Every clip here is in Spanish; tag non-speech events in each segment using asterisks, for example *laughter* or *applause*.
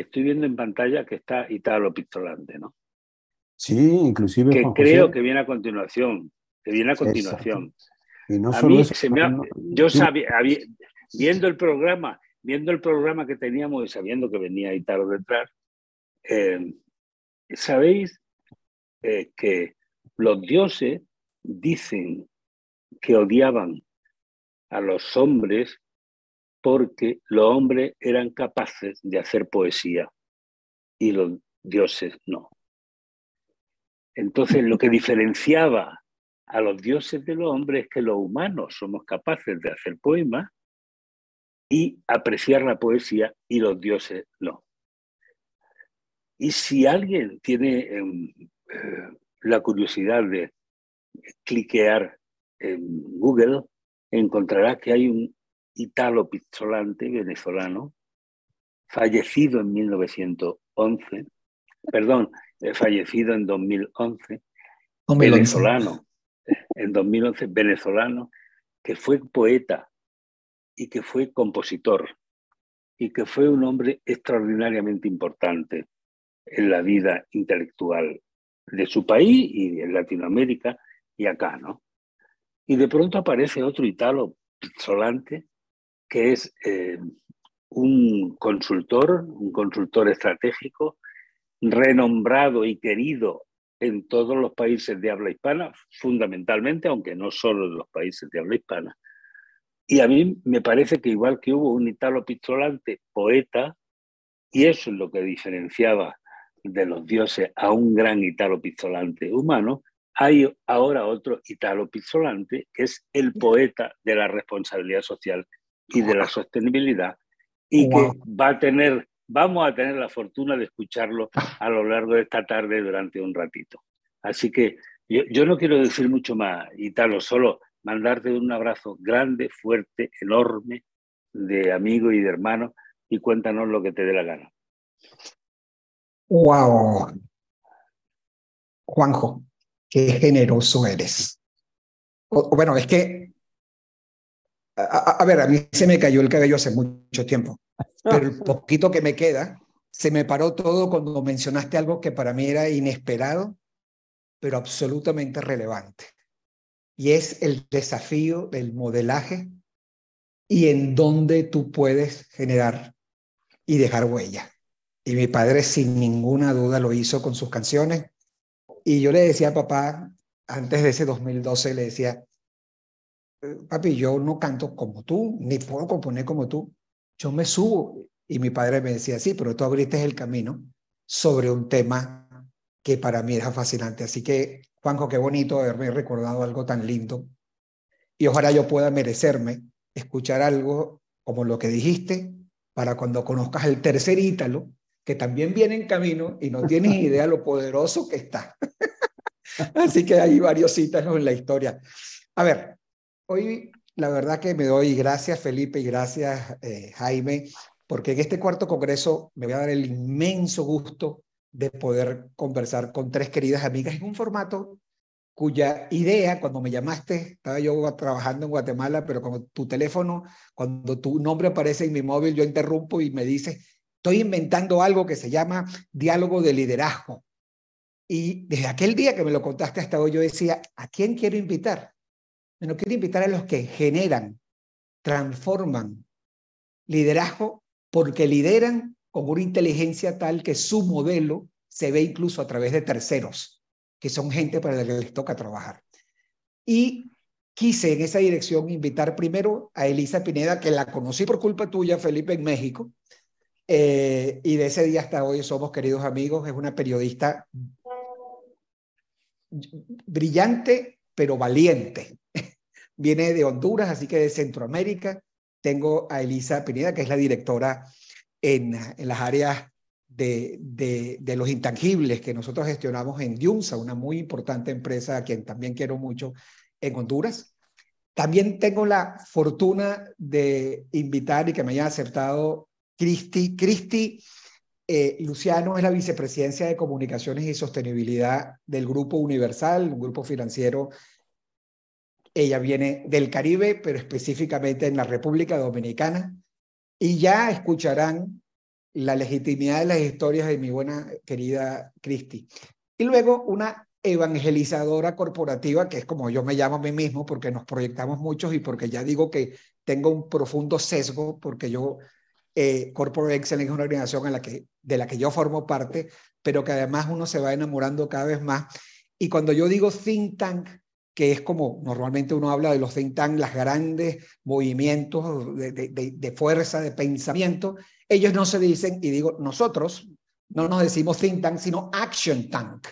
estoy viendo en pantalla que está Italo Pistolante, ¿no? Sí, inclusive. Que creo que viene a continuación, que viene a continuación. Y no a mí se me yo sabía, viendo el programa, viendo el programa que teníamos y sabiendo que venía Italo detrás, eh, sabéis eh, que los dioses dicen que odiaban a los hombres porque los hombres eran capaces de hacer poesía y los dioses no. Entonces, lo que diferenciaba a los dioses de los hombres es que los humanos somos capaces de hacer poemas y apreciar la poesía y los dioses no. Y si alguien tiene em, eh, la curiosidad de cliquear en Google, encontrará que hay un Italo Pizzolante venezolano, fallecido en 1911, perdón, eh, fallecido en 2011, venezolano, en 2011, venezolano, que fue poeta y que fue compositor y que fue un hombre extraordinariamente importante en la vida intelectual de su país y en Latinoamérica y acá, ¿no? Y de pronto aparece otro Italo Pizzolante, que es eh, un consultor, un consultor estratégico, renombrado y querido en todos los países de habla hispana, fundamentalmente, aunque no solo en los países de habla hispana. Y a mí me parece que igual que hubo un Italo Pizzolante poeta, y eso es lo que diferenciaba de los dioses a un gran Italo Pizzolante humano, hay ahora otro Italo Pizzolante, que es el poeta de la responsabilidad social y de la sostenibilidad, y que va a tener vamos a tener la fortuna de escucharlo a lo largo de esta tarde durante un ratito. Así que yo, no quiero decir mucho más, Italo, solo mandarte un abrazo grande, fuerte, enorme, de amigo y de hermano, y cuéntanos lo que te dé la gana. ¡Wow! Juanjo, qué generoso eres. bueno, es que, a, ver, a mí se me cayó el cabello hace mucho tiempo pero el poquito que me queda, se me paró todo cuando mencionaste algo que para mí era inesperado, pero absolutamente relevante. Y es el desafío del modelaje y en dónde tú puedes generar y dejar huella. Y mi padre sin ninguna duda lo hizo con sus canciones. Y yo le decía a papá, antes de ese 2012, le decía, papi, yo no canto como tú, ni puedo componer como tú, yo me subo y mi padre me decía, sí, pero tú abriste el camino sobre un tema que para mí era fascinante. Así que, Juanjo, qué bonito haberme recordado algo tan lindo. Y ojalá yo pueda merecerme escuchar algo como lo que dijiste para cuando conozcas el tercer Ítalo, que también viene en camino y no tienes *laughs* idea lo poderoso que está. *laughs* Así que hay varios ítalos en la historia. A ver, hoy la verdad que me doy gracias Felipe y gracias eh, Jaime, porque en este cuarto congreso me voy a dar el inmenso gusto de poder conversar con tres queridas amigas en un formato cuya idea, cuando me llamaste, estaba yo trabajando en Guatemala, pero con tu teléfono, cuando tu nombre aparece en mi móvil, yo interrumpo y me dice, estoy inventando algo que se llama diálogo de liderazgo. Y desde aquel día que me lo contaste hasta hoy, yo decía, ¿a quién quiero invitar? No quiero invitar a los que generan, transforman liderazgo porque lideran con una inteligencia tal que su modelo se ve incluso a través de terceros, que son gente para la que les toca trabajar. Y quise en esa dirección invitar primero a Elisa Pineda, que la conocí por culpa tuya, Felipe, en México. Eh, y de ese día hasta hoy somos queridos amigos. Es una periodista brillante, pero valiente viene de Honduras, así que de Centroamérica. Tengo a Elisa Pineda, que es la directora en, en las áreas de, de, los intangibles que nosotros gestionamos en Diunsa, una muy importante empresa a quien también quiero mucho en Honduras. También tengo la fortuna de invitar y que me haya acertado Cristi. Cristi eh, Luciano es la vicepresidencia de Comunicaciones y Sostenibilidad del Grupo Universal, un grupo financiero ella viene del Caribe, pero específicamente en la República Dominicana. Y ya escucharán la legitimidad de las historias de mi buena querida Cristi. Y luego una evangelizadora corporativa, que es como yo me llamo a mí mismo, porque nos proyectamos muchos y porque ya digo que tengo un profundo sesgo, porque yo, eh, Corporate Excellence es una organización de la que yo formo parte, pero que además uno se va enamorando cada vez más. Y cuando yo digo think tank, que es como normalmente uno habla de los think tank, los grandes movimientos de, de, fuerza, de pensamiento, ellos no se dicen, y digo, nosotros no nos decimos think tank, sino action tank.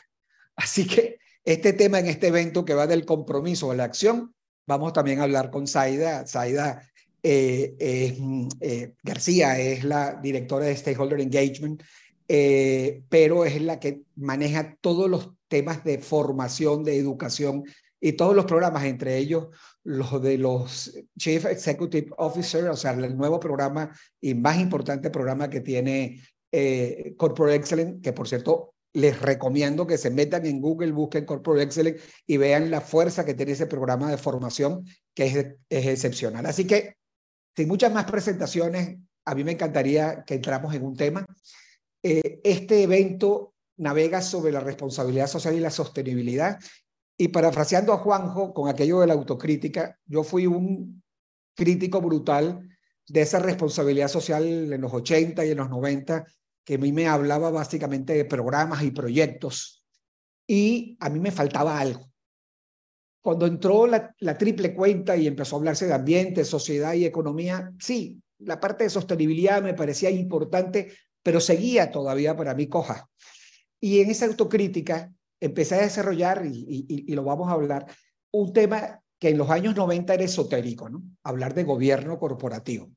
Así que este tema en este evento que va del compromiso a la acción, vamos también a hablar con Zaida. Zaida eh, eh, García es la directora de Stakeholder Engagement, eh, pero es la que maneja todos los temas de formación, de educación y todos los programas, entre ellos los de los Chief Executive Officer, o sea, el nuevo programa y más importante programa que tiene Corporate Excellence, que por cierto les recomiendo que se metan en Google, busquen Corporate Excellence y vean la fuerza que tiene ese programa de formación que es, es excepcional. Así que, sin muchas más presentaciones, a mí me encantaría que entramos en un tema. Eh, este evento navega sobre la responsabilidad social y la sostenibilidad. Y parafraseando a Juanjo con aquello de la autocrítica, yo fui un crítico brutal de esa responsabilidad social en los 80 y en los 90 que a mí me hablaba básicamente de programas y proyectos y a mí me faltaba algo. Cuando entró la, la, triple cuenta y empezó a hablarse de ambiente, sociedad y economía, sí, la parte de sostenibilidad me parecía importante, pero seguía todavía para mí coja. Y en esa autocrítica empecé a desarrollar, y, y, y lo vamos a hablar, un tema que en los años 90 era esotérico, ¿no? Hablar de gobierno corporativo.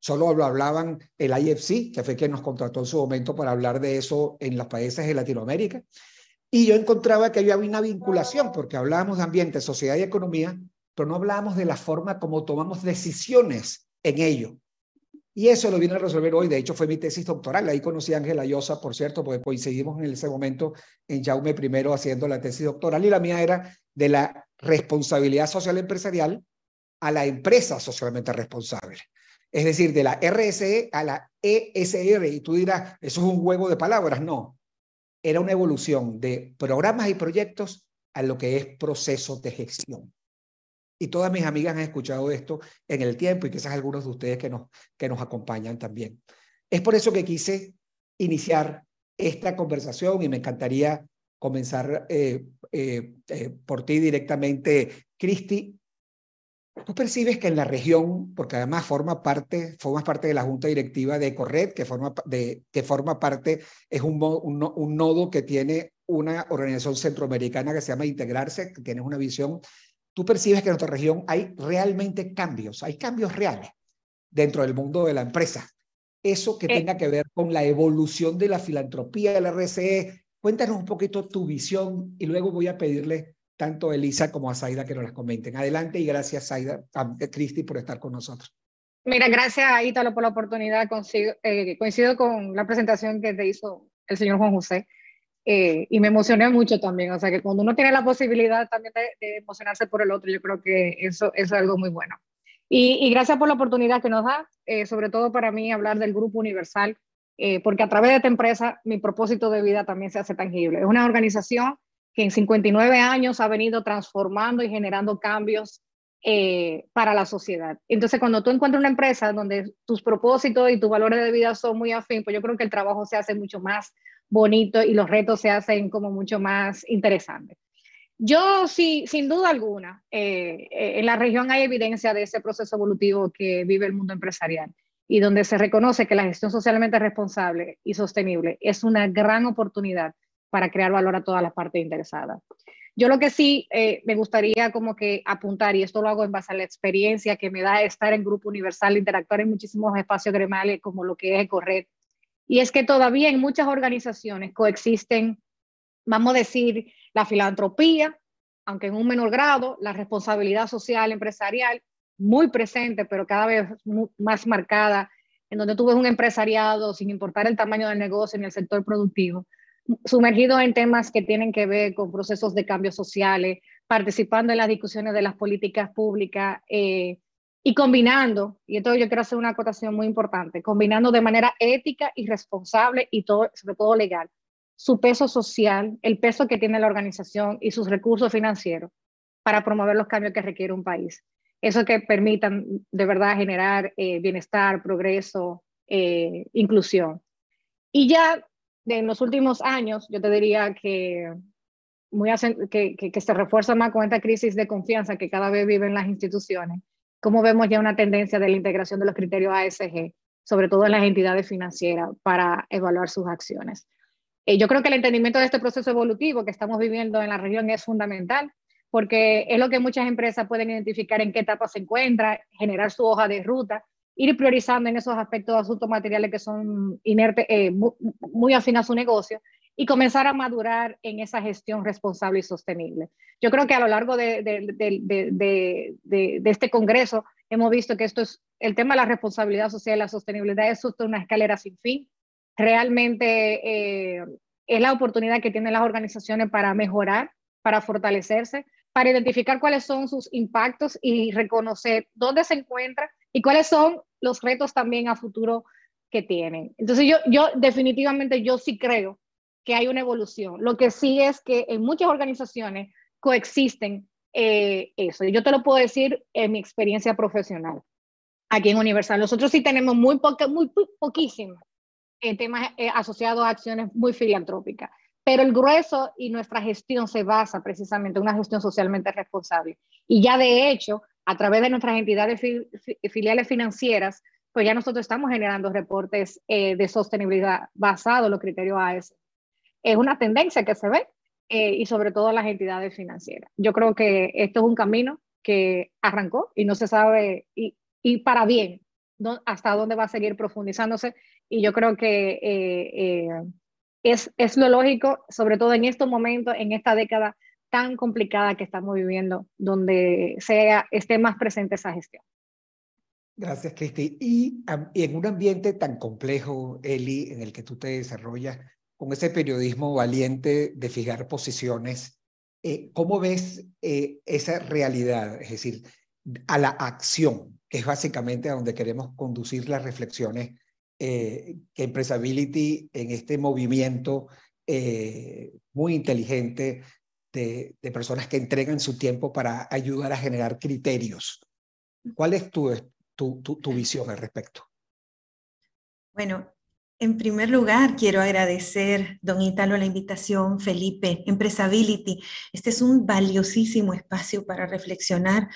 Solo lo hablaban el IFC, que fue quien nos contrató en su momento para hablar de eso en los países de Latinoamérica. Y yo encontraba que había una vinculación, porque hablábamos de ambiente, sociedad y economía, pero no hablábamos de la forma como tomamos decisiones en ello. Y eso lo vine a resolver hoy. De hecho, fue mi tesis doctoral. Ahí conocí a Ángela Llosa, por cierto, porque coincidimos en ese momento en Jaume I haciendo la tesis doctoral. Y la mía era de la responsabilidad social empresarial a la empresa socialmente responsable es decir, de la RSE a la ESR, y tú dirás, eso es un juego de palabras, no, era una evolución de programas y proyectos a lo que es proceso de gestión. Y todas mis amigas han escuchado esto en el tiempo y quizás algunos de ustedes que nos, que nos acompañan también. Es por eso que quise iniciar esta conversación y me encantaría comenzar eh, eh, eh, por ti directamente, Cristi, Tú percibes que en la región, porque además forma parte, formas parte de la junta directiva de Corred, que forma, de, que forma parte, es un, un, un, nodo que tiene una organización centroamericana que se llama Integrarse, que tiene una visión. Tú percibes que en nuestra región hay realmente cambios, hay cambios reales dentro del mundo de la empresa. Eso que eh, tenga que ver con la evolución de la filantropía del RCE. Cuéntanos un poquito tu visión y luego voy a pedirle tanto a Elisa como a Zaida que nos las comenten. Adelante y gracias, Zaida, a Cristi, por estar con nosotros. Mira, gracias a Ítalo por la oportunidad. Coincido, eh, coincido con la presentación que te hizo el señor Juan José eh, y me emocioné mucho también. O sea, que cuando uno tiene la posibilidad también de, emocionarse por el otro, yo creo que eso, es algo muy bueno. Y, gracias por la oportunidad que nos da, eh, sobre todo para mí, hablar del Grupo Universal, porque a través de esta empresa mi propósito de vida también se hace tangible. Es una organización que en 59 años ha venido transformando y generando cambios eh, para la sociedad. Entonces, cuando tú encuentras una empresa donde tus propósitos y tus valores de vida son muy afín, pues yo creo que el trabajo se hace mucho más bonito y los retos se hacen como mucho más interesantes. Yo sí, sin duda alguna, eh, eh, en la región hay evidencia de ese proceso evolutivo que vive el mundo empresarial y donde se reconoce que la gestión socialmente responsable y sostenible es una gran oportunidad para crear valor a todas las partes interesadas. Yo lo que sí eh, me gustaría como que apuntar, y esto lo hago en base a la experiencia que me da estar en Grupo Universal, interactuar en muchísimos espacios gremales como lo que es correr, y es que todavía en muchas organizaciones coexisten, vamos a decir, la filantropía, aunque en un menor grado, la responsabilidad social empresarial, muy presente, pero cada vez más marcada, en donde tú ves un empresariado, sin importar el tamaño del negocio ni el sector productivo, sumergido en temas que tienen que ver con procesos de cambio sociales, participando en las discusiones de las políticas públicas eh, y combinando, y esto yo quiero hacer una acotación muy importante, combinando de manera ética y responsable y sobre todo legal, su peso social, el peso que tiene la organización y sus recursos financieros para promover los cambios que requiere un país. Eso que permitan de verdad generar eh, bienestar, progreso, eh, inclusión. Y ya en los últimos años, yo te diría que, muy que, que, se refuerza más con esta crisis de confianza que cada vez viven las instituciones cómo vemos ya una tendencia de la integración de los criterios ASG, sobre todo en las entidades financieras, para evaluar sus acciones. Eh, yo creo que el entendimiento de este proceso evolutivo que estamos viviendo en la región es fundamental, porque es lo que muchas empresas pueden identificar en qué etapa se encuentra, generar su hoja de ruta, ir priorizando en esos aspectos de asuntos materiales que son inertes, eh, muy, muy afín a su negocio y comenzar a madurar en esa gestión responsable y sostenible. Yo creo que a lo largo de, de, este Congreso hemos visto que esto es el tema de la responsabilidad social y la sostenibilidad es una escalera sin fin. Realmente eh, es la oportunidad que tienen las organizaciones para mejorar, para fortalecerse, para identificar cuáles son sus impactos y reconocer dónde se encuentra y cuáles son los retos también a futuro que tienen. Entonces yo, yo definitivamente yo sí creo que hay una evolución. Lo que sí es que en muchas organizaciones coexisten eh, eso. Yo te lo puedo decir en mi experiencia profesional aquí en Universal. Nosotros sí tenemos muy, poca, muy, poquísimos eh, temas eh, asociados a acciones muy filantrópicas, pero el grueso y nuestra gestión se basa precisamente en una gestión socialmente responsable. Y ya de hecho, a través de nuestras entidades filiales financieras, pues ya nosotros estamos generando reportes de sostenibilidad basados en los criterios AS es una tendencia que se ve eh, y sobre todo las entidades financieras. Yo creo que esto es un camino que arrancó y no se sabe, y, y para bien, hasta dónde va a seguir profundizándose. Y yo creo que eh, eh, es, es lo lógico, sobre todo en estos momentos, en esta década tan complicada que estamos viviendo, donde sea, esté más presente esa gestión. Gracias, Cristi. Y, y, en un ambiente tan complejo, Eli, en el que tú te desarrollas, con ese periodismo valiente de fijar posiciones, eh, ¿cómo ves eh, esa realidad? Es decir, a la acción, que es básicamente a donde queremos conducir las reflexiones eh, que Empresability en este movimiento muy inteligente de, de, personas que entregan su tiempo para ayudar a generar criterios. ¿Cuál es tu, tu, tu, tu visión al respecto? Bueno, en primer lugar, quiero agradecer, don Italo, la invitación, Felipe, Empresability. Este es un valiosísimo espacio para reflexionar.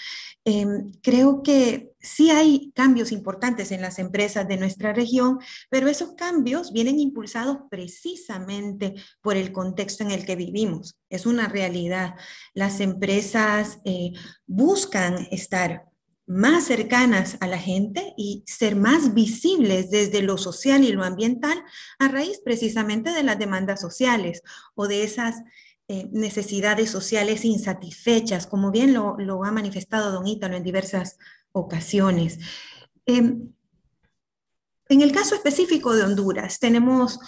Em, creo que sí hay cambios importantes en las empresas de nuestra región, pero esos cambios vienen impulsados precisamente por el contexto en el que vivimos. Es una realidad. Las empresas eh, buscan estar más cercanas a la gente y ser más visibles desde lo social y lo ambiental a raíz precisamente de las demandas sociales o de esas eh, necesidades sociales insatisfechas, como bien lo, ha manifestado don Ítalo en diversas ocasiones. Em, en el caso específico de Honduras, tenemos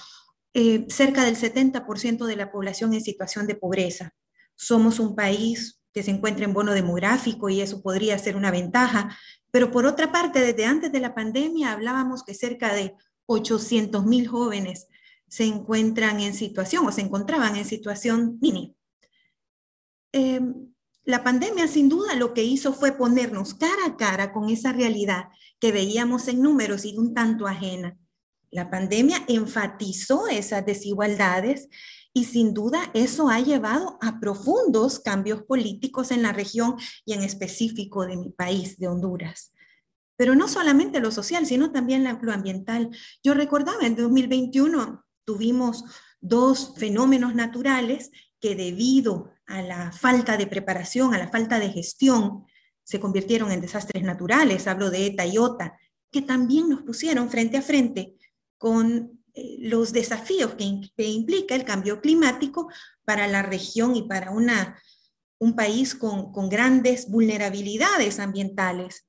eh, cerca del 70% de la población en situación de pobreza. Somos un país que se encuentra en bono demográfico y eso podría ser una ventaja. Pero por otra parte, desde antes de la pandemia hablábamos que cerca de 800 mil jóvenes se encuentran en situación o se encontraban en situación mini. Em, la pandemia sin duda lo que hizo fue ponernos cara a cara con esa realidad que veíamos en números y un tanto ajena. La pandemia enfatizó esas desigualdades y sin duda eso ha llevado a profundos cambios políticos en la región y en específico de mi país, de Honduras. Pero no solamente lo social, sino también lo ambiental. Yo recordaba, en 2021 tuvimos dos fenómenos naturales que debido a la falta de preparación, a la falta de gestión, se convirtieron en desastres naturales. Hablo de ETA y OTA, que también nos pusieron frente a frente con los desafíos que, implica el cambio climático para la región y para una, un país con, con grandes vulnerabilidades ambientales.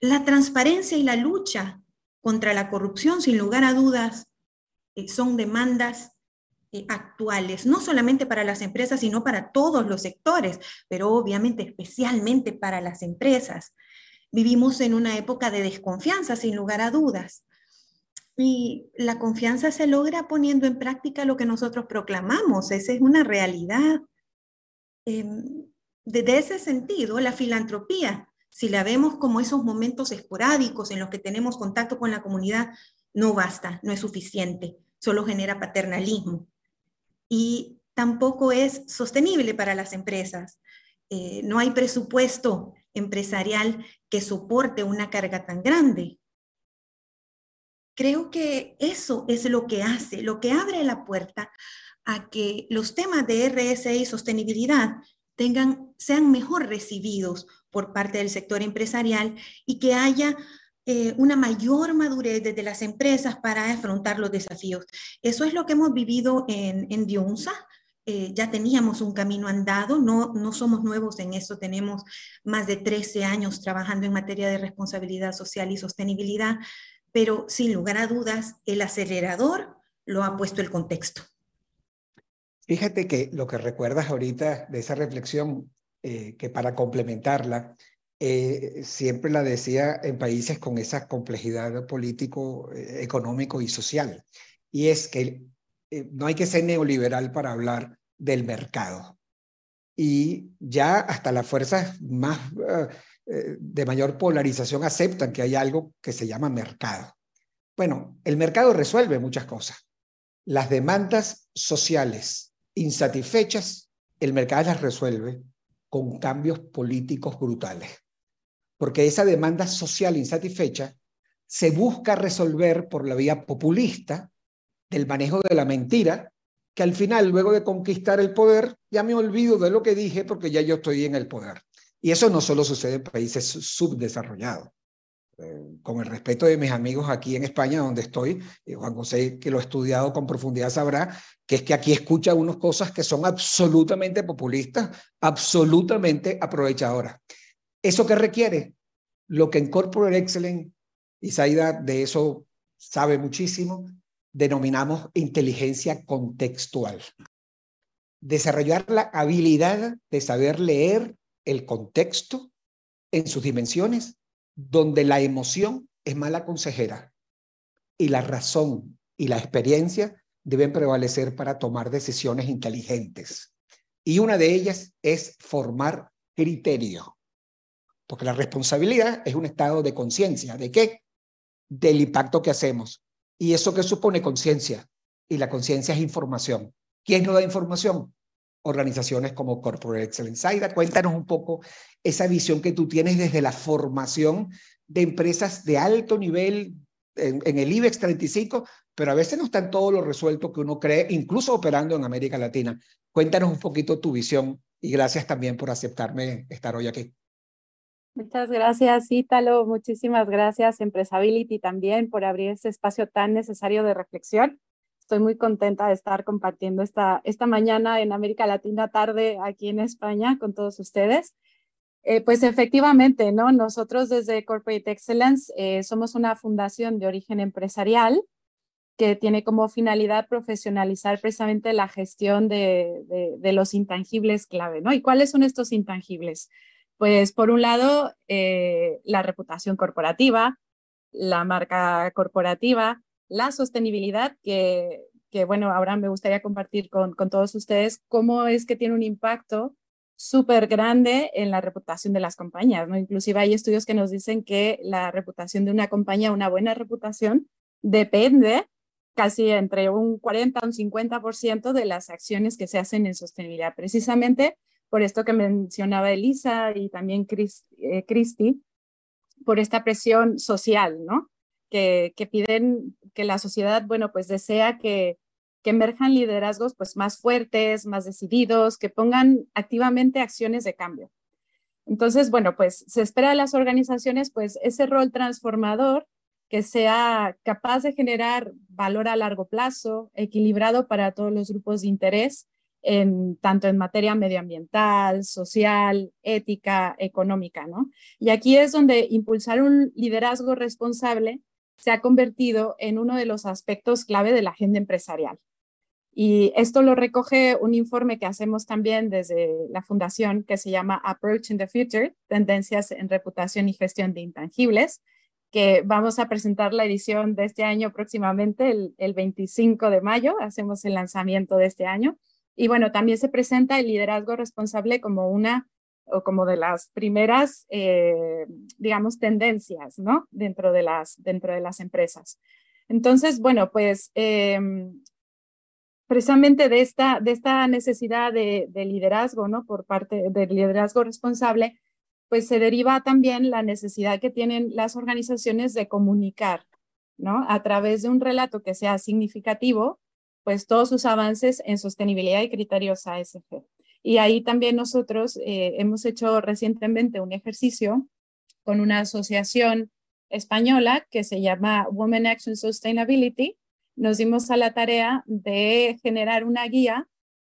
La transparencia y la lucha contra la corrupción, sin lugar a dudas, eh, son demandas eh, actuales, no solamente para las empresas, sino para todos los sectores, pero obviamente especialmente para las empresas. vivimos en una época de desconfianza, sin lugar a dudas. Y la confianza se logra poniendo en práctica lo que nosotros proclamamos, esa es una realidad. Em, desde ese sentido, la filantropía, si la vemos como esos momentos esporádicos en los que tenemos contacto con la comunidad, no basta, no es suficiente, solo genera paternalismo. Y tampoco es sostenible para las empresas. Eh, no hay presupuesto empresarial que soporte una carga tan grande. Creo que eso es lo que hace, lo que abre la puerta a que los temas de RSE y sostenibilidad tengan, sean mejor recibidos por parte del sector empresarial y que haya eh, una mayor madurez desde las empresas para afrontar los desafíos. Eso es lo que hemos vivido en, en Dionsa. Eh, ya teníamos un camino andado, no, no somos nuevos en eso, tenemos más de 13 años trabajando en materia de responsabilidad social y sostenibilidad, pero sin lugar a dudas, el acelerador lo ha puesto el contexto. Fíjate que lo que recuerdas ahorita de esa reflexión, eh, que para complementarla, eh, siempre la decía en países con esa complejidad político, eh, económico y social, y es que no hay que ser neoliberal para hablar del mercado. Y ya hasta las fuerzas más eh, de mayor polarización aceptan que hay algo que se llama mercado. Bueno, el mercado resuelve muchas cosas. Las demandas sociales insatisfechas, el mercado las resuelve con cambios políticos brutales. Porque esa demanda social insatisfecha se busca resolver por la vía populista del manejo de la mentira, que al final, luego de conquistar el poder, ya me olvido de lo que dije porque ya yo estoy en el poder. Y eso no solo sucede en países subdesarrollados. Eh, con el respeto de mis amigos aquí en España, donde estoy, y Juan José, que lo ha estudiado con profundidad, sabrá que es que aquí escucha unas cosas que son absolutamente populistas, absolutamente aprovechadoras. ¿Eso qué requiere? Lo que en Corporate Excellence, y Saida de eso sabe muchísimo, denominamos inteligencia contextual. Desarrollar la habilidad de saber leer el contexto en sus dimensiones, donde la emoción es mala consejera y la razón y la experiencia deben prevalecer para tomar decisiones inteligentes. Y una de ellas es formar criterio, porque la responsabilidad es un estado de conciencia. ¿De qué? Del impacto que hacemos. ¿Y eso que supone conciencia? Y la conciencia es información. ¿Quién nos da información? Organizaciones como Corporate Excellence. Aida, cuéntanos un poco esa visión que tú tienes desde la formación de empresas de alto nivel en, el IBEX 35, pero a veces no están todo lo resuelto que uno cree, incluso operando en América Latina. Cuéntanos un poquito tu visión y gracias también por aceptarme estar hoy aquí. Muchas gracias, Ítalo. Muchísimas gracias, Empresability, también por abrir este espacio tan necesario de reflexión. Estoy muy contenta de estar compartiendo esta, esta mañana en América Latina, tarde aquí en España con todos ustedes. Eh, pues efectivamente, ¿no? Nosotros desde Corporate Excellence eh, somos una fundación de origen empresarial que tiene como finalidad profesionalizar precisamente la gestión de, de, los intangibles clave, ¿no? ¿Y cuáles son estos intangibles? Pues por un lado, eh, la reputación corporativa, la marca corporativa, la sostenibilidad, que, que bueno, ahora me gustaría compartir con, con todos ustedes cómo es que tiene un impacto súper grande en la reputación de las compañías, ¿no? Inclusive hay estudios que nos dicen que la reputación de una compañía, una buena reputación, depende casi entre un 40 a un 50% de las acciones que se hacen en sostenibilidad. Precisamente por esto que mencionaba Elisa y también eh, Christy, por esta presión social, ¿no? Que, piden que la sociedad, bueno, pues desea que, que emerjan liderazgos pues más fuertes, más decididos, que pongan activamente acciones de cambio. Entonces, bueno, pues se espera de las organizaciones pues ese rol transformador que sea capaz de generar valor a largo plazo, equilibrado para todos los grupos de interés, tanto en materia medioambiental, social, ética, económica, ¿no? Y aquí es donde impulsar un liderazgo responsable se ha convertido en uno de los aspectos clave de la agenda empresarial. Y esto lo recoge un informe que hacemos también desde la fundación que se llama Approach in the Future, Tendencias en Reputación y Gestión de Intangibles, que vamos a presentar la edición de este año próximamente, el, el 25 de mayo, hacemos el lanzamiento de este año. Y bueno, también se presenta el liderazgo responsable como una o como de las primeras, eh, digamos, tendencias, ¿no? Dentro de las, dentro de las empresas. Entonces, bueno, pues em, precisamente de esta, de esta necesidad de, liderazgo, ¿no? Por parte del liderazgo responsable, pues se deriva también la necesidad que tienen las organizaciones de comunicar, ¿no? A través de un relato que sea significativo, pues todos sus avances en sostenibilidad y criterios ASG. Y ahí también nosotros eh, hemos hecho recientemente un ejercicio con una asociación española que se llama Women Action Sustainability. Nos dimos a la tarea de generar una guía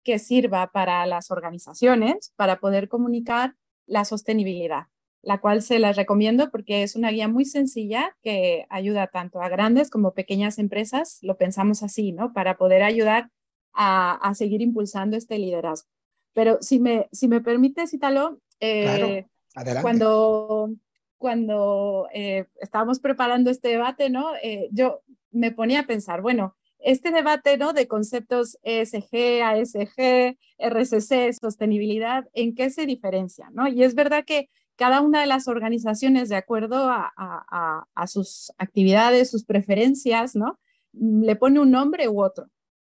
que sirva para las organizaciones para poder comunicar la sostenibilidad, la cual se las recomiendo porque es una guía muy sencilla que ayuda tanto a grandes como pequeñas empresas, lo pensamos así, ¿no? Para poder ayudar a, a seguir impulsando este liderazgo. Pero si me, si me permites, Italo, eh, cuando, cuando eh, estábamos preparando este debate, ¿no? Eh, yo me ponía a pensar, bueno, este debate, ¿no? De conceptos ESG, ASG, RCC, sostenibilidad, ¿en qué se diferencia, ¿no? Y es verdad que cada una de las organizaciones, de acuerdo a, a, a sus actividades, sus preferencias, ¿no? Le pone un nombre u otro.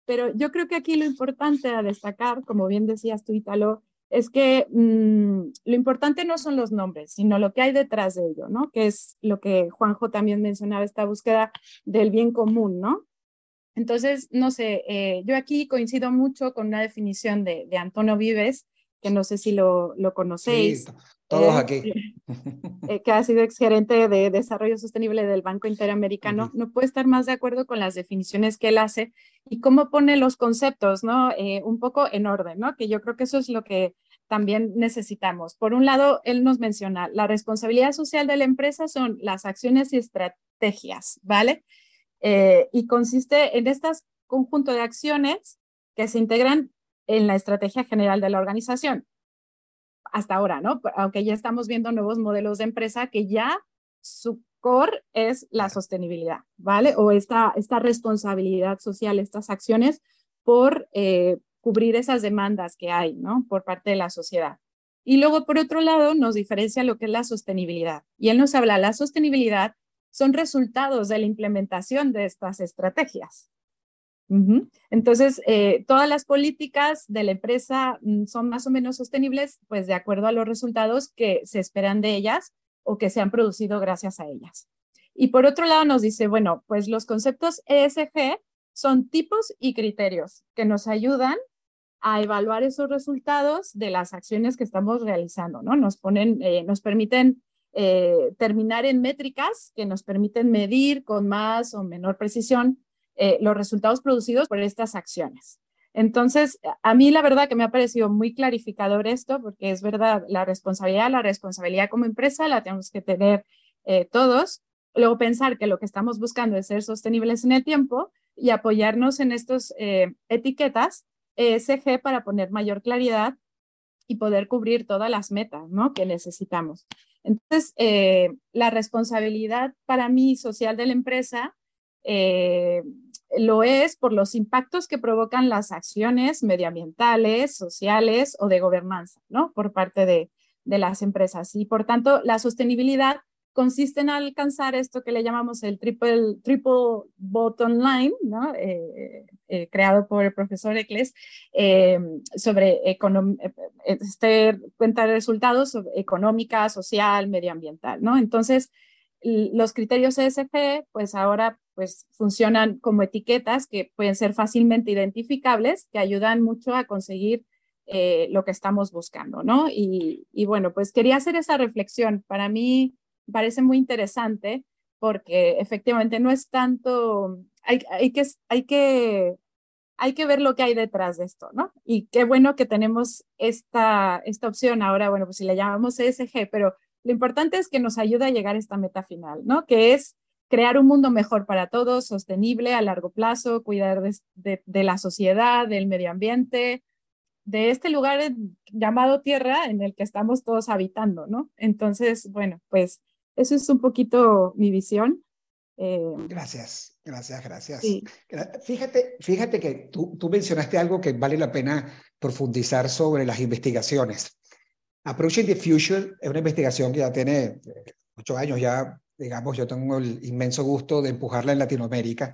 Pero yo creo que aquí lo importante a destacar, como bien decías tú, Italo, es que mm, lo importante no son los nombres, sino lo que hay detrás de ello, ¿no? Que es lo que Juanjo también mencionaba, esta búsqueda del bien común, ¿no? Entonces, no sé, eh, yo aquí coincido mucho con una definición de, de Antonio Vives, que no sé si lo, lo conocéis. Todos aquí. *laughs* *laughs* Eh, que ha sido exgerente de Desarrollo Sostenible del Banco Interamericano, no puede estar más de acuerdo con las definiciones que él hace y cómo pone los conceptos, ¿no? Eh, un poco en orden, ¿no? Que yo creo que eso es lo que también necesitamos. Por un lado, él nos menciona, la responsabilidad social de la empresa son las acciones y estrategias, ¿vale? Eh, y consiste en este conjunto de acciones que se integran en la estrategia general de la organización hasta ahora, ¿no? Aunque ya estamos viendo nuevos modelos de empresa que ya su core es la sostenibilidad, ¿vale? O esta, esta responsabilidad social, estas acciones por eh, cubrir esas demandas que hay, ¿no? Por parte de la sociedad. Y luego, por otro lado, nos diferencia lo que es la sostenibilidad. Y él nos habla, la sostenibilidad son resultados de la implementación de estas estrategias, entonces, eh, todas las políticas de la empresa mm, son más o menos sostenibles, pues de acuerdo a los resultados que se esperan de ellas o que se han producido gracias a ellas. Y por otro lado nos dice, bueno, pues los conceptos ESG son tipos y criterios que nos ayudan a evaluar esos resultados de las acciones que estamos realizando, ¿no? Nos ponen, eh, nos permiten eh, terminar en métricas que nos permiten medir con más o menor precisión eh, los resultados producidos por estas acciones. Entonces, a mí la verdad que me ha parecido muy clarificador esto, porque es verdad, la responsabilidad, la responsabilidad como empresa la tenemos que tener eh, todos. Luego pensar que lo que estamos buscando es ser sostenibles en el tiempo y apoyarnos en estas eh, etiquetas ESG para poner mayor claridad y poder cubrir todas las metas ¿no? que necesitamos. Entonces, la responsabilidad para mí social de la empresa eh, lo es por los impactos que provocan las acciones medioambientales, sociales o de gobernanza, ¿no? Por parte de, las empresas. Y por tanto, la sostenibilidad consiste en alcanzar esto que le llamamos el triple, triple bottom line, ¿no? Eh, eh, creado por el profesor Eccles, sobre este, cuenta de resultados económica, social, medioambiental, ¿no? Entonces, los criterios ESG, pues ahora pues funcionan como etiquetas que pueden ser fácilmente identificables, que ayudan mucho a conseguir eh, lo que estamos buscando, ¿no? Y, bueno, pues quería hacer esa reflexión. Para mí parece muy interesante porque efectivamente no es tanto, hay, hay, que, hay, que, hay que ver lo que hay detrás de esto, ¿no? Y qué bueno que tenemos esta, esta opción ahora, bueno, pues si le llamamos ESG, pero lo importante es que nos ayude a llegar a esta meta final, ¿no? Que es crear un mundo mejor para todos, sostenible a largo plazo, cuidar de, de, la sociedad, del medio ambiente, de este lugar llamado tierra en el que estamos todos habitando, ¿no? Entonces, bueno, pues eso es un poquito mi visión. Eh, gracias, gracias, gracias. Fíjate, fíjate que tú, tú mencionaste algo que vale la pena profundizar sobre las investigaciones. Approaching the Future es una investigación que ya tiene ocho años, ya digamos, yo tengo el inmenso gusto de empujarla en Latinoamérica.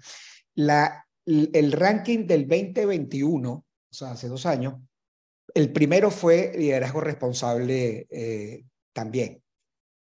La, el ranking del 2021, o sea, hace dos años, el primero fue liderazgo responsable eh, también.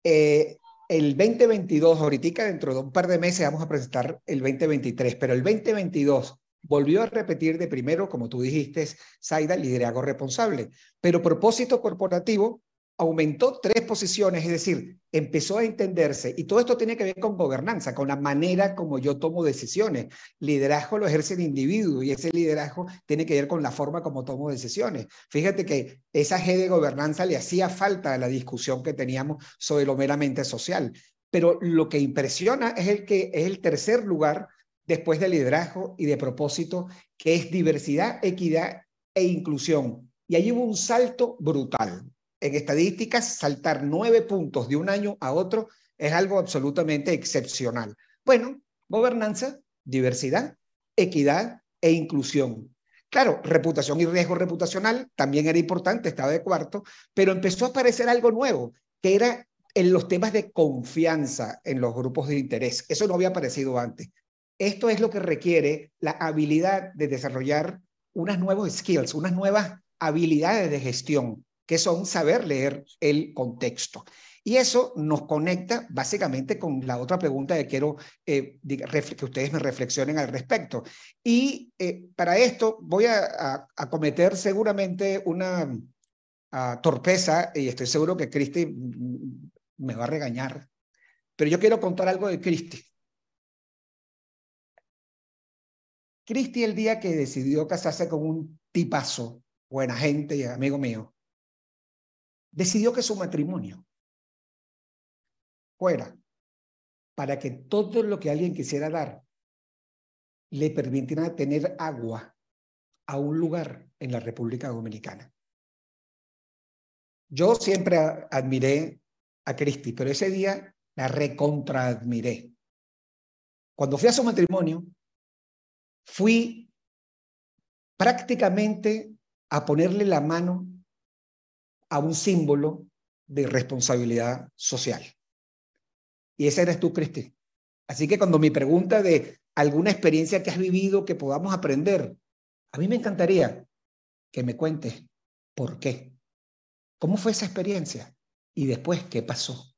Eh, el 2022, ahorita dentro de un par de meses vamos a presentar el 2023, pero el 2022 volvió a repetir de primero, como tú dijiste, Saida, liderazgo responsable, pero propósito corporativo aumentó tres posiciones, es decir, empezó a entenderse, y todo esto tiene que ver con gobernanza, con la manera como yo tomo decisiones. Liderazgo lo ejerce el individuo y ese liderazgo tiene que ver con la forma como tomo decisiones. Fíjate que esa G de gobernanza le hacía falta a la discusión que teníamos sobre lo meramente social, pero lo que impresiona es el que es el tercer lugar después de liderazgo y de propósito, que es diversidad, equidad e inclusión. Y ahí hubo un salto brutal en estadísticas, saltar nueve puntos de un año a otro es algo absolutamente excepcional. Bueno, gobernanza, diversidad, equidad e inclusión. Claro, reputación y riesgo reputacional también era importante, estaba de cuarto, pero empezó a aparecer algo nuevo, que era en los temas de confianza en los grupos de interés. Eso no había aparecido antes. Esto es lo que requiere la habilidad de desarrollar unas nuevos skills, unas nuevas habilidades de gestión que son saber leer el contexto. Y eso nos conecta básicamente con la otra pregunta que quiero eh, que ustedes me reflexionen al respecto. Y eh, para esto voy a, a, cometer seguramente una torpeza y estoy seguro que Cristi me va a regañar. Pero yo quiero contar algo de Cristi. Cristi el día que decidió casarse con un tipazo, buena gente y amigo mío, decidió que su matrimonio fuera para que todo lo que alguien quisiera dar le permitiera tener agua a un lugar en la República Dominicana. Yo siempre admiré a Cristi, pero ese día la recontraadmiré. Cuando fui a su matrimonio, fui prácticamente a ponerle la mano a un símbolo de responsabilidad social. Y ese eres tú, Cristi. Así que cuando mi pregunta de alguna experiencia que has vivido que podamos aprender, a mí me encantaría que me cuentes por qué. ¿Cómo fue esa experiencia? Y después, ¿qué pasó?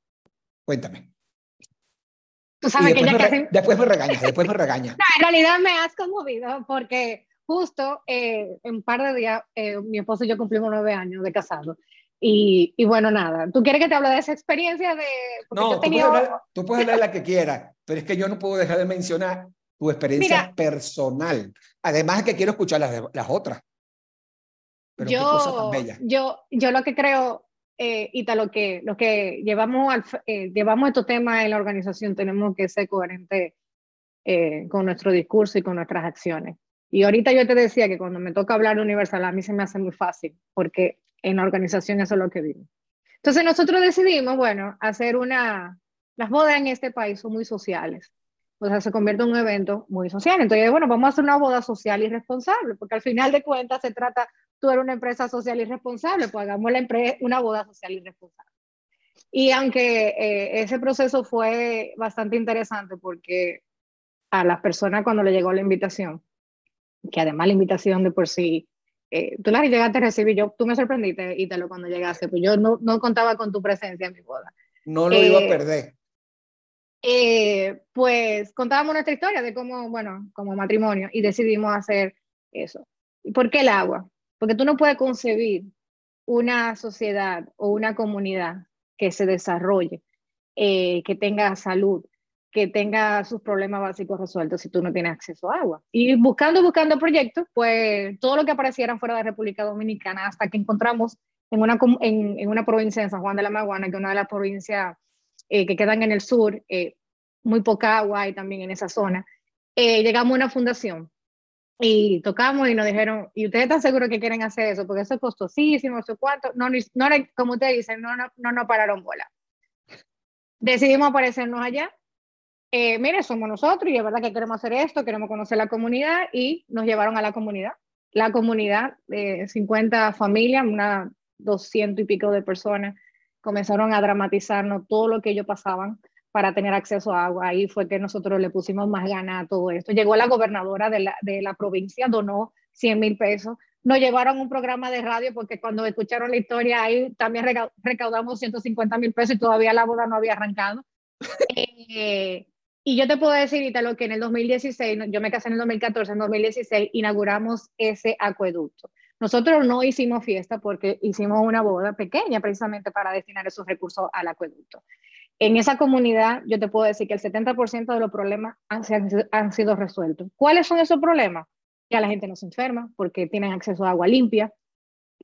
Cuéntame. Tú sabes después, que ya me, después me regañas, después me regañas. *laughs* No, en realidad me has conmovido porque justo eh, en un par de días eh, mi esposo y yo cumplimos nueve años de casado y, y, bueno, nada, ¿tú quieres que te hable de esa experiencia? De, no, tú, puedes hablar, tú, puedes hablar, la que quieras, pero es que yo no puedo dejar de mencionar tu experiencia personal. Además que quiero escuchar las, las otras. Pero yo, yo, yo lo que creo, eh, Ita, que, lo que llevamos, al, eh, llevamos estos temas en la organización, tenemos que ser coherentes eh, con nuestro discurso y con nuestras acciones. Y ahorita yo te decía que cuando me toca hablar universal, a mí se me hace muy fácil, porque en la organización eso es lo que vimos. Entonces nosotros decidimos, bueno, hacer una, las bodas en este país son muy sociales, o sea, se convierte en un evento muy social. Entonces, bueno, vamos a hacer una boda social y responsable, porque al final de cuentas se trata, tú eres una empresa social y responsable, pues hagamos la una boda social y responsable. Y aunque eh, ese proceso fue bastante interesante porque a las personas cuando le llegó la invitación, que además la invitación de por sí eh, tú la llegaste a recibir, yo, tú me sorprendiste, Ítalo, cuando llegaste, pues yo no, no contaba con tu presencia en mi boda. No lo iba a eh, perder. Eh, pues contábamos nuestra historia de cómo, bueno, como matrimonio y decidimos hacer eso. ¿Y por qué el agua? Porque tú no puedes concebir una sociedad o una comunidad que se desarrolle, que tenga salud, que tenga sus problemas básicos resueltos si tú no tienes acceso a agua. Y buscando, buscando proyectos, pues todo lo que apareciera fuera de República Dominicana, hasta que encontramos en una, en, en una provincia de San Juan de la Maguana, que es una de las provincias eh, que quedan en el sur, eh, muy poca agua y también en esa zona. Eh, llegamos a una fundación y tocamos y nos dijeron, ¿y ustedes están seguros que quieren hacer eso? Porque eso es costosísimo, eso cuánto. No, no, como ustedes dicen, no, no, no pararon bola. Decidimos aparecernos allá. Eh, mire, somos nosotros y es verdad que queremos hacer esto, queremos conocer la comunidad y nos llevaron a la comunidad. La comunidad de 50 familias, una 200 y pico de personas, comenzaron a dramatizarnos todo lo que ellos pasaban para tener acceso a agua. Ahí fue que nosotros le pusimos más ganas a todo esto. Llegó la gobernadora de la, de la provincia, donó 100 mil pesos. Nos llevaron un programa de radio porque cuando escucharon la historia ahí también recaudamos 150 mil pesos y todavía la boda no había arrancado. *laughs* eh, y yo te puedo decir, lo que en el 2016, yo me casé en el 2014, en 2016 inauguramos ese acueducto. Nosotros no hicimos fiesta porque hicimos una boda pequeña precisamente para destinar esos recursos al acueducto. En esa comunidad, yo te puedo decir que el 70% de los problemas han, han, sido resueltos. ¿Cuáles son esos problemas? Ya la gente no se enferma porque tienen acceso a agua limpia.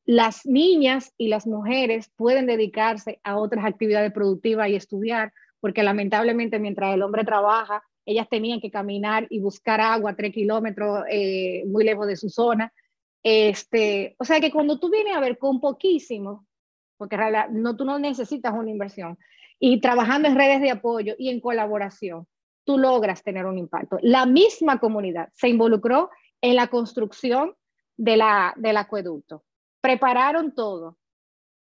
Las niñas y las mujeres pueden dedicarse a otras actividades productivas y estudiar, porque lamentablemente mientras el hombre trabaja, ellas tenían que caminar y buscar agua tres kilómetros eh, muy lejos de su zona. Este, o sea que cuando tú vienes a ver con poquísimo, porque no, tú no necesitas una inversión, y trabajando en redes de apoyo y en colaboración, tú logras tener un impacto. La misma comunidad se involucró en la construcción del acueducto. Prepararon todo.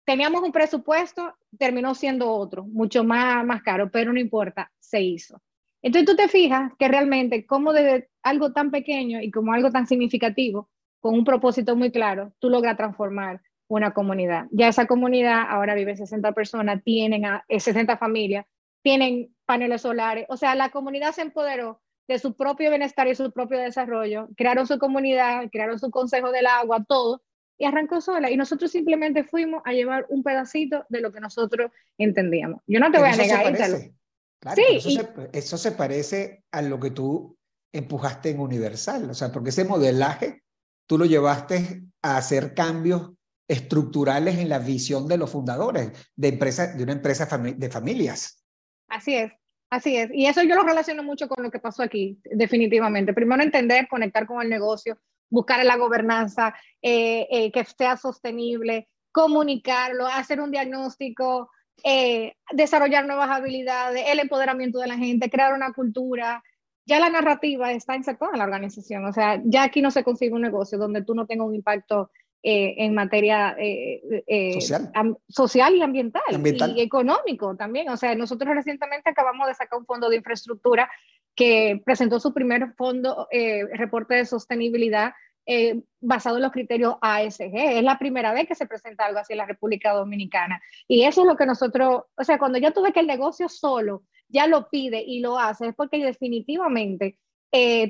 Teníamos un presupuesto, terminó siendo otro, mucho más, más caro, pero no importa, se hizo. Entonces tú te fijas que realmente como desde algo tan pequeño y como algo tan significativo, con un propósito muy claro, tú logras transformar una comunidad. Ya esa comunidad ahora vive 60 personas, tienen a, 60 eh, familias, tienen paneles solares, o sea, la comunidad se empoderó de su propio bienestar y su propio desarrollo, crearon su comunidad, crearon su consejo del agua, todo, y arrancó sola. Y nosotros simplemente fuimos a llevar un pedacito de lo que nosotros entendíamos. Yo no te voy a negar. Claro, sí, eso, se, eso se parece a lo que tú empujaste en Universal, o sea, porque ese modelaje tú lo llevaste a hacer cambios estructurales en la visión de los fundadores de, empresa, de una empresa de familias. Así es, así es. Y eso yo lo relaciono mucho con lo que pasó aquí, definitivamente. Primero entender, conectar con el negocio, buscar la gobernanza eh, eh, que sea sostenible, comunicarlo, hacer un diagnóstico, eh, desarrollar nuevas habilidades, el empoderamiento de la gente, crear una cultura. Ya la narrativa está insertada en la organización. O sea, ya aquí no se consigue un negocio donde tú no tengas un impacto eh, en materia eh, eh, social. social. y ambiental, y económico también. O sea, nosotros recientemente acabamos de sacar un fondo de infraestructura que presentó su primer fondo, reporte de sostenibilidad basado en los criterios ASG. Es la primera vez que se presenta algo así en la República Dominicana. Y eso es lo que nosotros, o sea, cuando yo tuve que el negocio solo ya lo pide y lo hace, es porque definitivamente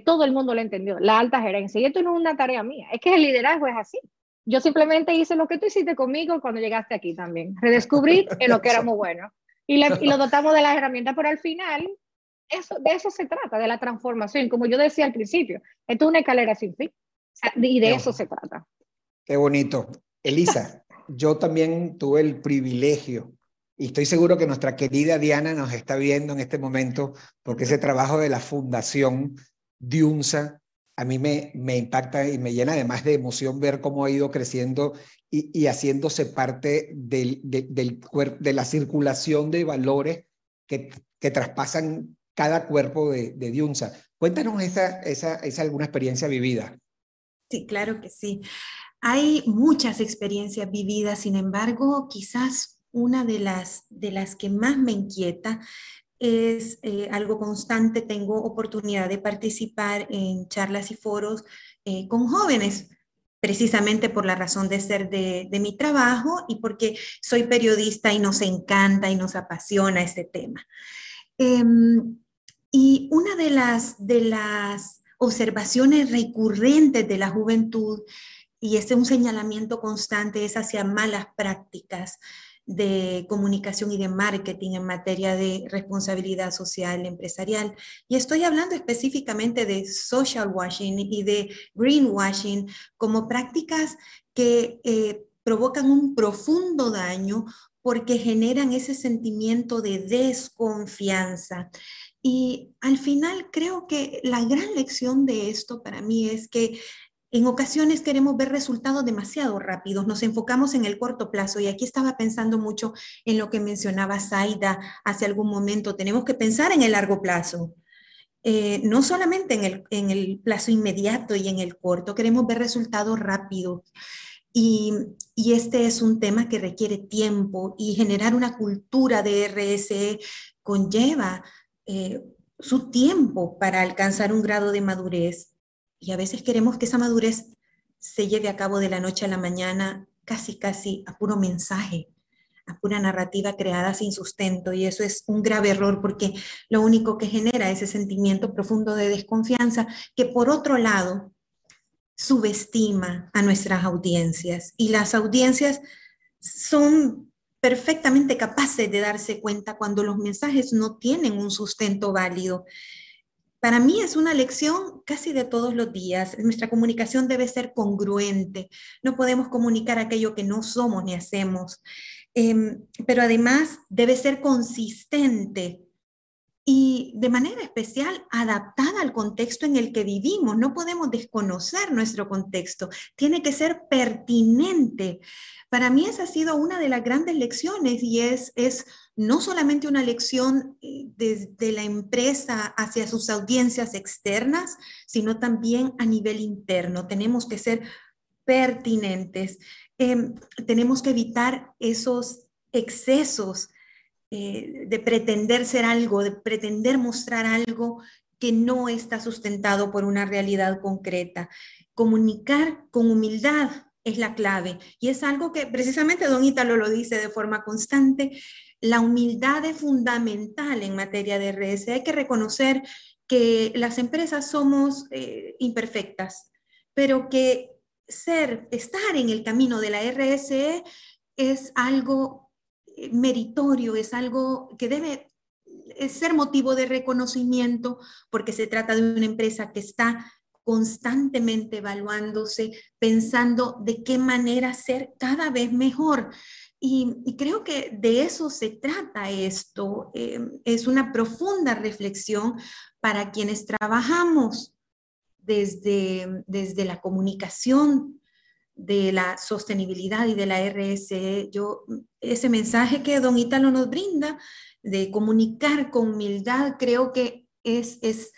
todo el mundo lo entendió, la alta gerencia. Y esto no es una tarea mía, es que el liderazgo es así yo simplemente hice lo que tú hiciste conmigo cuando llegaste aquí también, redescubrir *laughs* en lo que éramos buenos. Y, y lo dotamos de las herramientas, pero al final, eso, de eso se trata, de la transformación. Como yo decía al principio, esto es una escalera sin fin. Y de eso se trata. Qué bonito. Elisa, *laughs* yo también tuve el privilegio, y estoy seguro que nuestra querida Diana nos está viendo en este momento, porque ese trabajo de la Fundación Diunsa a mí me, me impacta y me llena además de emoción ver cómo ha ido creciendo y, y haciéndose parte del, del, de la circulación de valores que, que traspasan cada cuerpo de, de. Cuéntanos esa, esa, esa alguna experiencia vivida. Sí, claro que sí. Hay muchas experiencias vividas, sin embargo, quizás una de las, de las que más me inquieta es eh, algo constante. Tengo oportunidad de participar en charlas y foros eh, con jóvenes, precisamente por la razón de ser de, mi trabajo y porque soy periodista y nos encanta y nos apasiona este tema. Em, y una de las, de las observaciones recurrentes de la juventud, y es un señalamiento constante, es hacia malas prácticas de comunicación y de marketing en materia de responsabilidad social empresarial. Y estoy hablando específicamente de social washing y de greenwashing como prácticas que eh, provocan un profundo daño porque generan ese sentimiento de desconfianza. Y al final creo que la gran lección de esto para mí es que en ocasiones queremos ver resultados demasiado rápidos, nos enfocamos en el corto plazo y aquí estaba pensando mucho en lo que mencionaba Zaida hace algún momento, tenemos que pensar en el largo plazo, eh, no solamente en el, en el plazo inmediato y en el corto, queremos ver resultados rápidos. Y, y, este es un tema que requiere tiempo y generar una cultura de RSE conlleva eh, su tiempo para alcanzar un grado de madurez. Y a veces queremos que esa madurez se lleve a cabo de la noche a la mañana, casi, casi a puro mensaje, a pura narrativa creada sin sustento. Y eso es un grave error porque lo único que genera ese sentimiento profundo de desconfianza que por otro lado subestima a nuestras audiencias. Y las audiencias son perfectamente capaces de darse cuenta cuando los mensajes no tienen un sustento válido para mí es una lección casi de todos los días. Nuestra comunicación debe ser congruente. No podemos comunicar aquello que no somos ni hacemos. Em, pero además debe ser consistente y de manera especial adaptada al contexto en el que vivimos. No podemos desconocer nuestro contexto. Tiene que ser pertinente. Para mí esa ha sido una de las grandes lecciones y es, es no solamente una lección eh, desde la empresa hacia sus audiencias externas, sino también a nivel interno. Tenemos que ser pertinentes, em, tenemos que evitar esos excesos eh, de pretender ser algo, de pretender mostrar algo que no está sustentado por una realidad concreta. Comunicar con humildad es la clave y es algo que precisamente Don Ítalo lo dice de forma constante la humildad es fundamental en materia de RSE. Hay que reconocer que las empresas somos eh, imperfectas, pero que ser, estar en el camino de la RSE es algo meritorio, es algo que debe ser motivo de reconocimiento porque se trata de una empresa que está constantemente evaluándose, pensando de qué manera ser cada vez mejor. Y, creo que de eso se trata esto. Eh, es una profunda reflexión para quienes trabajamos desde, desde la comunicación de la sostenibilidad y de la RSE. Yo, ese mensaje que don Italo nos brinda de comunicar con humildad, creo que es, es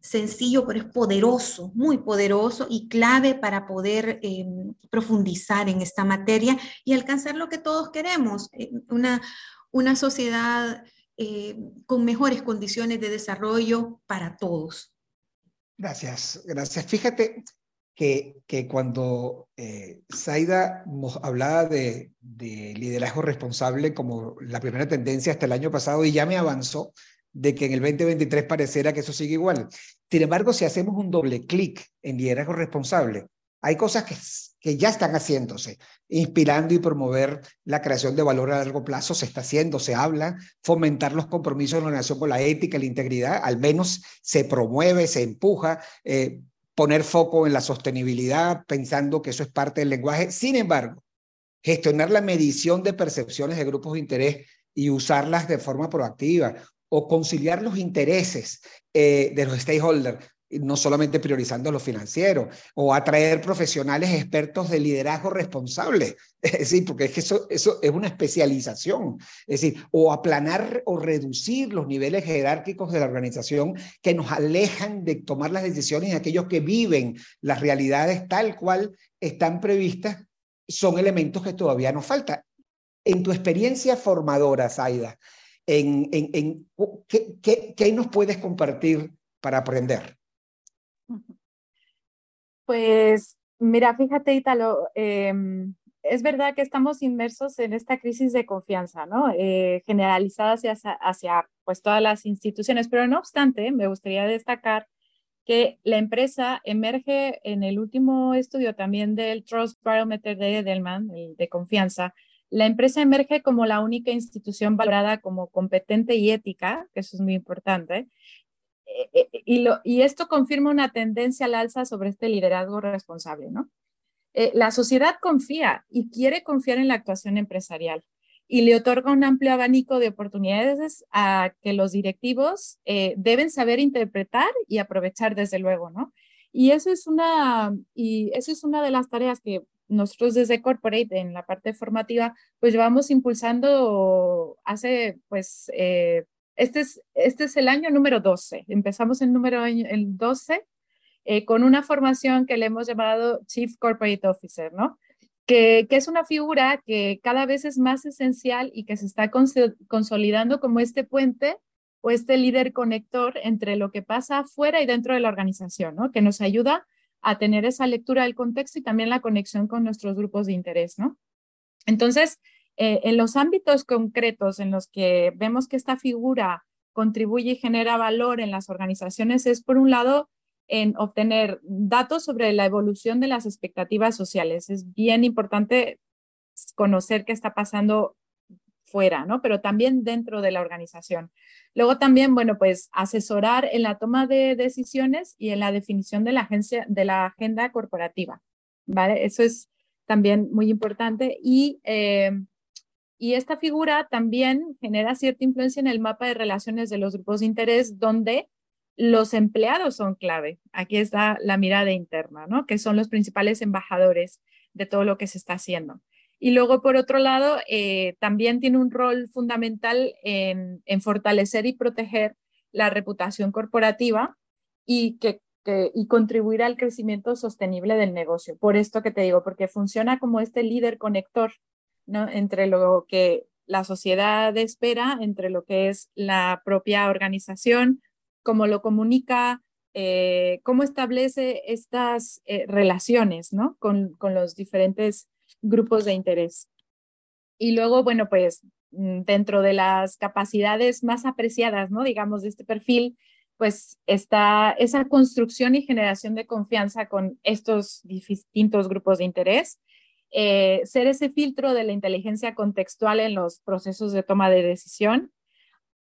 sencillo, pero es poderoso, muy poderoso y clave para poder em, profundizar en esta materia y alcanzar lo que todos queremos, eh, una, una sociedad eh, con mejores condiciones de desarrollo para todos. Gracias, gracias. Fíjate que, cuando eh, Zaida hablaba de, de liderazgo responsable como la primera tendencia hasta el año pasado y ya me avanzó, de que en el 2023 pareciera que eso sigue igual. Sin embargo, si hacemos un doble clic en liderazgo responsable, hay cosas que, que ya están haciéndose, inspirando y promover la creación de valor a largo plazo, se está haciendo, se habla, fomentar los compromisos en relación con la ética la integridad, al menos se promueve, se empuja, eh, poner foco en la sostenibilidad, pensando que eso es parte del lenguaje. Sin embargo, gestionar la medición de percepciones de grupos de interés y usarlas de forma proactiva o conciliar los intereses eh, de los stakeholders, no solamente priorizando lo financiero, o atraer profesionales expertos de liderazgo responsable, *laughs* es decir, porque es que eso, eso es una especialización, es decir, o aplanar o reducir los niveles jerárquicos de la organización que nos alejan de tomar las decisiones y aquellos que viven las realidades tal cual están previstas, son elementos que todavía nos faltan. En tu experiencia formadora, Zaida, en, en, ¿qué, qué, qué nos puedes compartir para aprender? Pues mira, fíjate, Ítalo, eh, es verdad que estamos inmersos en esta crisis de confianza, ¿no? Eh, generalizada hacia, hacia pues, todas las instituciones, pero no obstante, me gustaría destacar que la empresa emerge en el último estudio también del Trust Barometer de Edelman, el de confianza, la empresa emerge como la única institución valorada como competente y ética, que eso es muy importante, y, lo, y esto confirma una tendencia al alza sobre este liderazgo responsable, ¿no? Eh, la sociedad confía y quiere confiar en la actuación empresarial. y le otorga un amplio abanico de oportunidades a que los directivos eh, deben saber interpretar y aprovechar desde luego, ¿no? Y eso es una, y eso es una de las tareas que nosotros desde Corporate en la parte formativa, pues llevamos impulsando hace, pues, eh, este, es, este es el año número 12. Empezamos el número el 12 eh, con una formación que le hemos llamado Chief Corporate Officer, ¿no? Que, que, es una figura que cada vez es más esencial y que se está consolidando como este puente o este líder conector entre lo que pasa fuera y dentro de la organización, ¿no? Que nos ayuda a tener esa lectura del contexto y también la conexión con nuestros grupos de interés, ¿no? Entonces, eh, en los ámbitos concretos en los que vemos que esta figura contribuye y genera valor en las organizaciones es, por un lado, en obtener datos sobre la evolución de las expectativas sociales. Es bien importante conocer qué está pasando fuera, ¿no? Pero también dentro de la organización. Luego también, bueno, pues asesorar en la toma de decisiones y en la definición de la agencia, de la agenda corporativa, ¿vale? Eso es también muy importante y eh, y esta figura también genera cierta influencia en el mapa de relaciones de los grupos de interés donde los empleados son clave. Aquí está la mirada interna, ¿no? Que son los principales embajadores de todo lo que se está haciendo. Y luego, por otro lado, eh, también tiene un rol fundamental en, fortalecer y proteger la reputación corporativa y, que, y contribuir al crecimiento sostenible del negocio. Por esto que te digo, porque funciona como este líder conector ¿no? entre lo que la sociedad espera, entre lo que es la propia organización, cómo lo comunica, eh, cómo establece estas eh, relaciones ¿no? con, con los diferentes grupos de interés. Y luego, bueno, pues mm, dentro de las capacidades más apreciadas, ¿no? Digamos, de este perfil, pues está esa construcción y generación de confianza con estos distintos grupos de interés, eh, ser ese filtro de la inteligencia contextual en los procesos de toma de decisión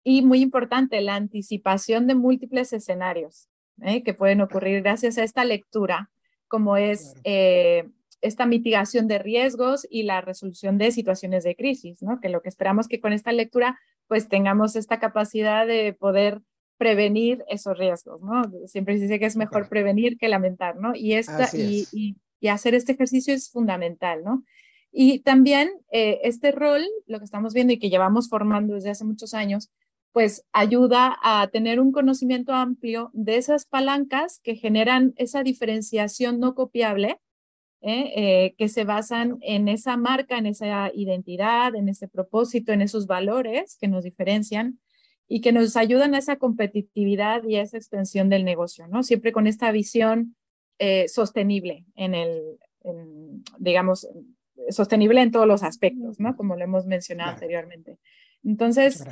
y muy importante, la anticipación de múltiples escenarios ¿eh? que pueden ocurrir gracias a esta lectura, como es eh, esta mitigación de riesgos y la resolución de situaciones de crisis, ¿no? Que lo que esperamos que con esta lectura pues tengamos esta capacidad de poder prevenir esos riesgos, ¿no? Siempre se dice que es mejor prevenir que lamentar, ¿no? Y, esta, y, y, y, hacer este ejercicio es fundamental, ¿no? Y también eh, este rol, lo que estamos viendo y que llevamos formando desde hace muchos años, pues ayuda a tener un conocimiento amplio de esas palancas que generan esa diferenciación no copiable ¿eh? Eh, que se basan en esa marca, en esa identidad, en ese propósito, en esos valores que nos diferencian y que nos ayudan a esa competitividad y a esa extensión del negocio, ¿no? Siempre con esta visión eh, sostenible en el, digamos, sostenible en todos los aspectos, ¿no? Como lo hemos mencionado anteriormente. Entonces,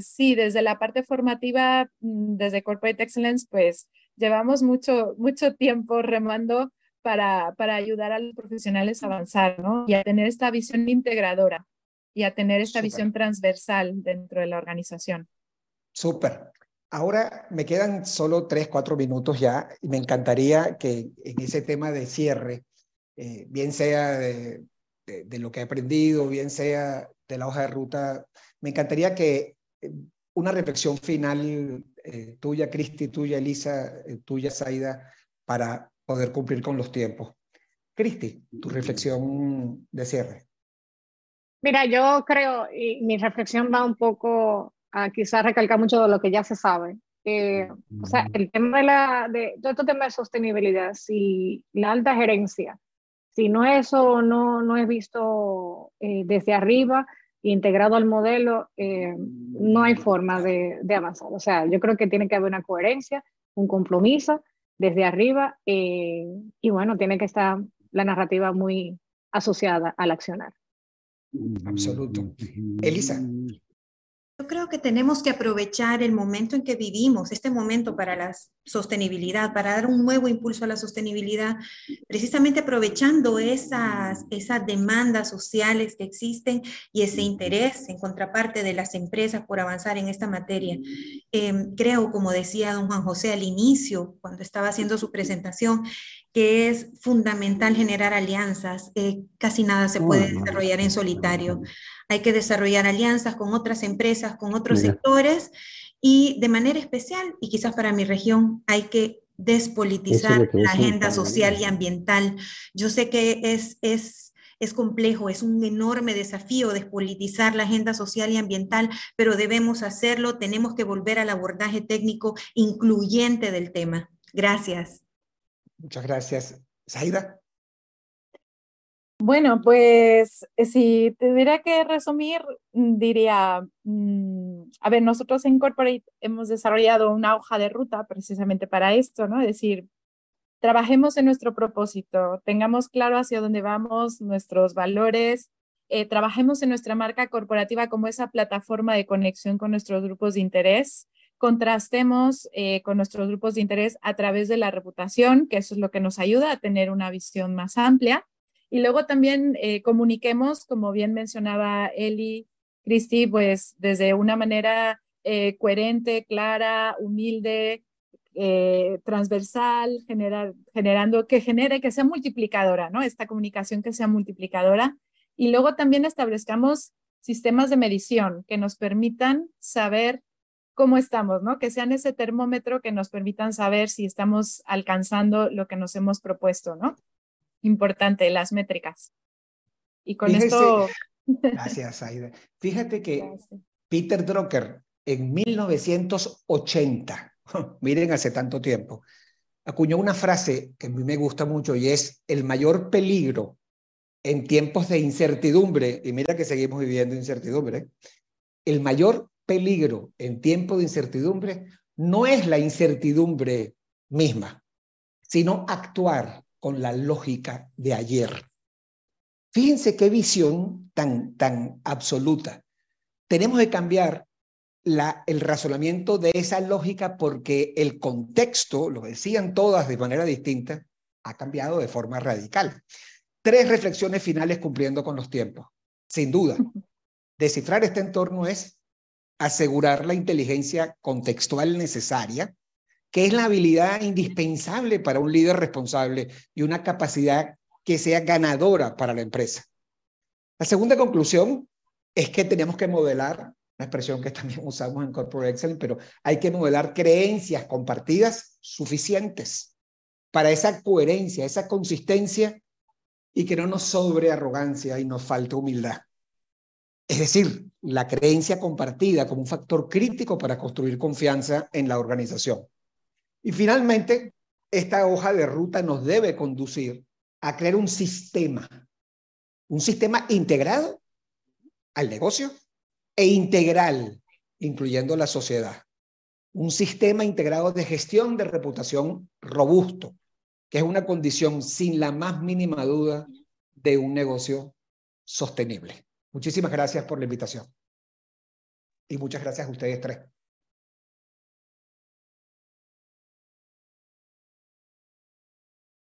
sí, desde la parte formativa, mm, desde Corporate Excellence, pues llevamos mucho, mucho tiempo remando para, para ayudar a los profesionales a avanzar, ¿no? Y a tener esta visión integradora y a tener esta visión transversal dentro de la organización. Súper. Ahora me quedan solo tres, cuatro minutos ya y me encantaría que en ese tema de cierre, eh, bien sea de, lo que he aprendido, bien sea de la hoja de ruta, me encantaría que eh, una reflexión final eh, tuya, Cristi, tuya, Elisa, tuya, Saida, para poder cumplir con los tiempos. Cristi, tu reflexión de cierre. Mira, yo creo, y mi reflexión va un poco a quizás recalcar mucho de lo que ya se sabe. o sea, el tema de, la, de todo este tema de sostenibilidad, si la alta gerencia, si no eso no, no es visto eh, desde arriba, integrado al modelo, eh, no hay forma de, de, avanzar. O sea, yo creo que tiene que haber una coherencia, un compromiso desde arriba eh, y bueno, tiene que estar la narrativa muy asociada al accionar. Absoluto. Elisa. Yo creo que tenemos que aprovechar el momento en que vivimos, este momento para la sostenibilidad, para dar un nuevo impulso a la sostenibilidad, precisamente aprovechando esas, esas demandas sociales que existen y ese interés en contraparte de las empresas por avanzar en esta materia. Em, creo, como decía don Juan José al inicio, cuando estaba haciendo su presentación, que es fundamental generar alianzas. Eh, casi nada se puede desarrollar en solitario. Hay que desarrollar alianzas con otras empresas, con otros sectores y de manera especial, y quizás para mi región, hay que despolitizar la agenda social y ambiental. Yo sé que es, es, es complejo, es un enorme desafío despolitizar la agenda social y ambiental, pero debemos hacerlo, tenemos que volver al abordaje técnico incluyente del tema. Gracias. Muchas gracias. Zaida. Bueno, pues eh, si tuviera que resumir, mm, diría, mm, a ver, nosotros en Corporate hemos desarrollado una hoja de ruta precisamente para esto, ¿no? Es decir, trabajemos en nuestro propósito, tengamos claro hacia dónde vamos, nuestros valores, eh, trabajemos en nuestra marca corporativa como esa plataforma de conexión con nuestros grupos de interés, contrastemos eh, con nuestros grupos de interés a través de la reputación, que eso es lo que nos ayuda a tener una visión más amplia y luego también eh, comuniquemos, como bien mencionaba Eli, Cristi, pues desde una manera eh, coherente, clara, humilde, eh, transversal, generando, que genere, que sea multiplicadora, ¿no? Esta comunicación que sea multiplicadora. Y luego también establezcamos sistemas de medición que nos permitan saber cómo estamos, ¿no? Que sean ese termómetro que nos permitan saber si estamos alcanzando lo que nos hemos propuesto, ¿no? Importante, las métricas. Y con esto... *laughs* Gracias, Aida. Fíjate que Peter Drucker en 1980, *laughs* miren hace tanto tiempo, acuñó una frase que a mí me gusta mucho y es el mayor peligro en tiempos de incertidumbre, y mira que seguimos viviendo incertidumbre, el mayor peligro en tiempos de incertidumbre no es la incertidumbre misma, sino actuar con la lógica de ayer. Fíjense qué visión tan, tan absoluta. Tenemos que cambiar la, el razonamiento de esa lógica porque el contexto, lo decían todas de manera distinta, ha cambiado de forma radical. Tres reflexiones finales cumpliendo con los tiempos. Sin duda, *laughs* descifrar este entorno es asegurar la inteligencia contextual necesaria que es la habilidad indispensable para un líder responsable y una capacidad que sea ganadora para la empresa. La segunda conclusión es que tenemos que modelar, una expresión que también usamos en Corporate Excellence, pero hay que modelar creencias compartidas suficientes para esa coherencia, esa consistencia y que no nos sobre arrogancia y nos falte humildad. Es decir, la creencia compartida como un factor crítico para construir confianza en la organización. Y finalmente, esta hoja de ruta nos debe conducir a crear un sistema, un sistema integrado al negocio e integral, incluyendo la sociedad. Un sistema integrado de gestión de reputación robusto, que es una condición sin la más mínima duda de un negocio sostenible. Muchísimas gracias por la invitación. Y muchas gracias a ustedes tres.